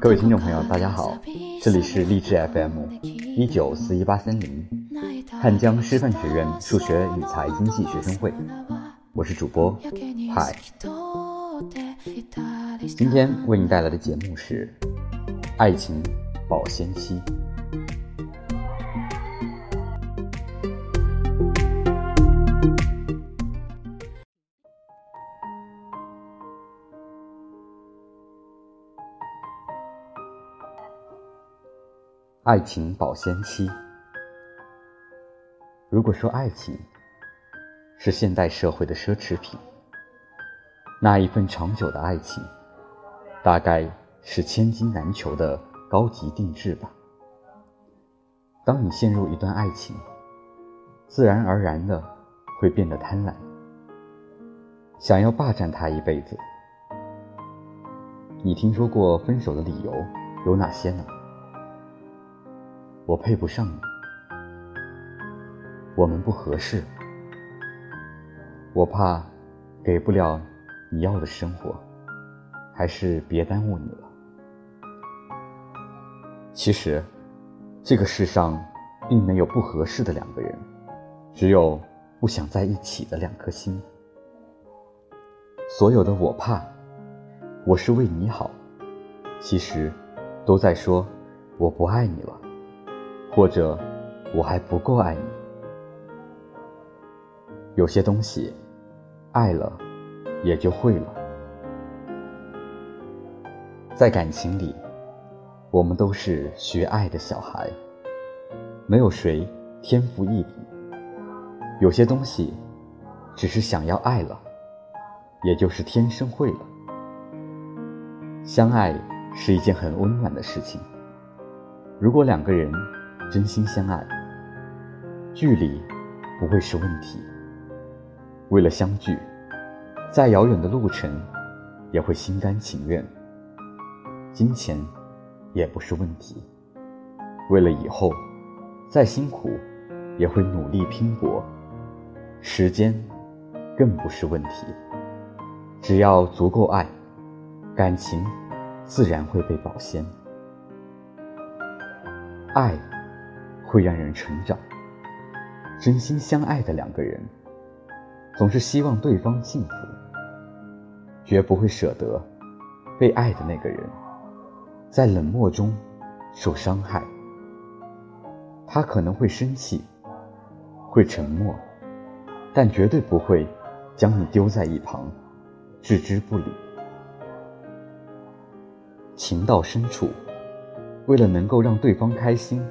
各位听众朋友，大家好，这里是励志 FM 一九四一八三零汉江师范学院数学与财经系学生会，我是主播嗨。今天为你带来的节目是《爱情保鲜期》。爱情保鲜期。如果说爱情是现代社会的奢侈品，那一份长久的爱情，大概是千金难求的高级定制吧。当你陷入一段爱情，自然而然的会变得贪婪，想要霸占他一辈子。你听说过分手的理由有哪些呢？我配不上你，我们不合适，我怕给不了你要的生活，还是别耽误你了。其实，这个世上并没有不合适的两个人，只有不想在一起的两颗心。所有的我怕，我是为你好，其实都在说我不爱你了。或者，我还不够爱你。有些东西，爱了，也就会了。在感情里，我们都是学爱的小孩，没有谁天赋异禀。有些东西，只是想要爱了，也就是天生会了。相爱是一件很温暖的事情。如果两个人，真心相爱，距离不会是问题。为了相聚，再遥远的路程也会心甘情愿。金钱也不是问题。为了以后，再辛苦也会努力拼搏。时间更不是问题。只要足够爱，感情自然会被保鲜。爱。会让人成长。真心相爱的两个人，总是希望对方幸福，绝不会舍得被爱的那个人在冷漠中受伤害。他可能会生气，会沉默，但绝对不会将你丢在一旁，置之不理。情到深处，为了能够让对方开心。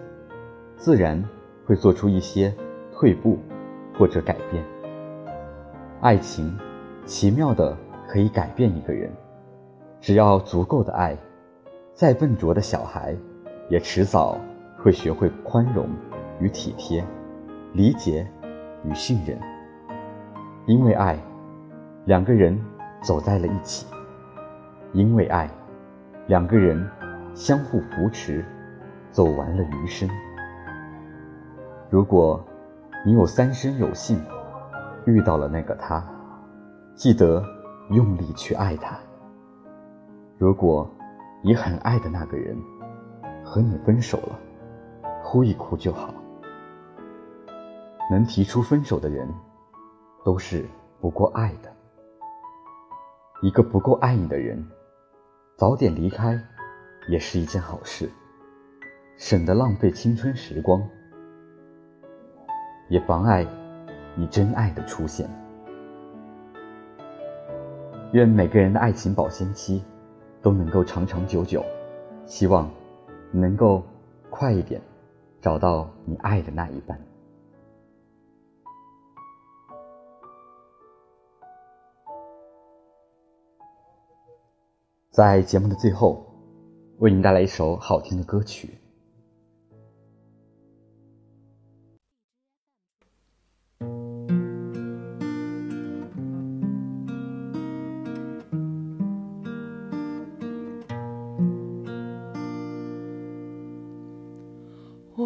自然会做出一些退步或者改变。爱情奇妙的可以改变一个人，只要足够的爱，再笨拙的小孩也迟早会学会宽容与体贴，理解与信任。因为爱，两个人走在了一起；因为爱，两个人相互扶持，走完了余生。如果你有三生有幸遇到了那个他，记得用力去爱他。如果你很爱的那个人和你分手了，哭一哭就好。能提出分手的人，都是不够爱的。一个不够爱你的人，早点离开也是一件好事，省得浪费青春时光。也妨碍你真爱的出现。愿每个人的爱情保鲜期都能够长长久久，希望你能够快一点找到你爱的那一半。在节目的最后，为您带来一首好听的歌曲。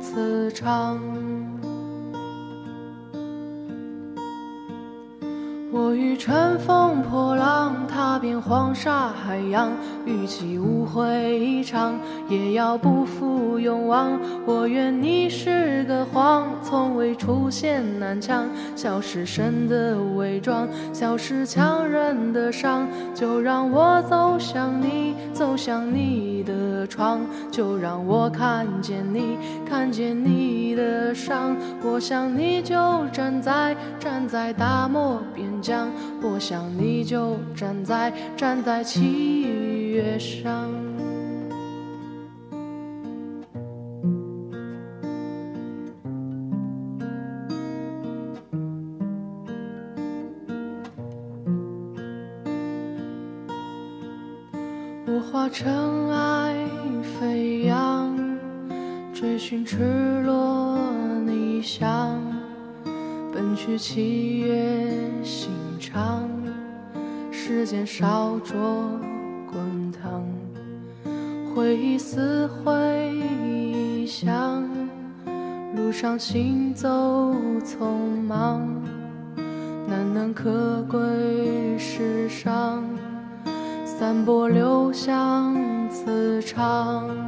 此长。我欲乘风破浪，踏遍黄沙海洋，与其无悔一场，也要不负勇往。我愿你是个谎，从未出现南墙，消失神的伪装，消失强忍的伤。就让我走向你，走向你的窗，就让我看见你，看见你的伤。我想你就站在，站在大漠边疆。我想你就站在站在七月上。化尘埃飞扬，追寻赤裸逆翔，奔去七月心。长，时间烧灼滚烫，回忆似回响，路上行走匆忙，难能可贵世上，散播留香磁场。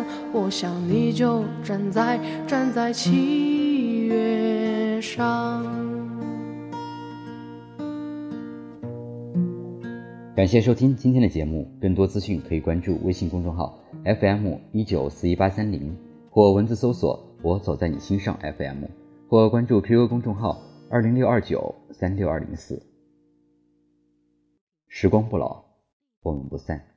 我想你就站在站在七月上。感谢收听今天的节目，更多资讯可以关注微信公众号 FM 一九四一八三零，或文字搜索“我走在你心上 FM”，或关注 QQ 公众号二零六二九三六二零四。时光不老，我们不散。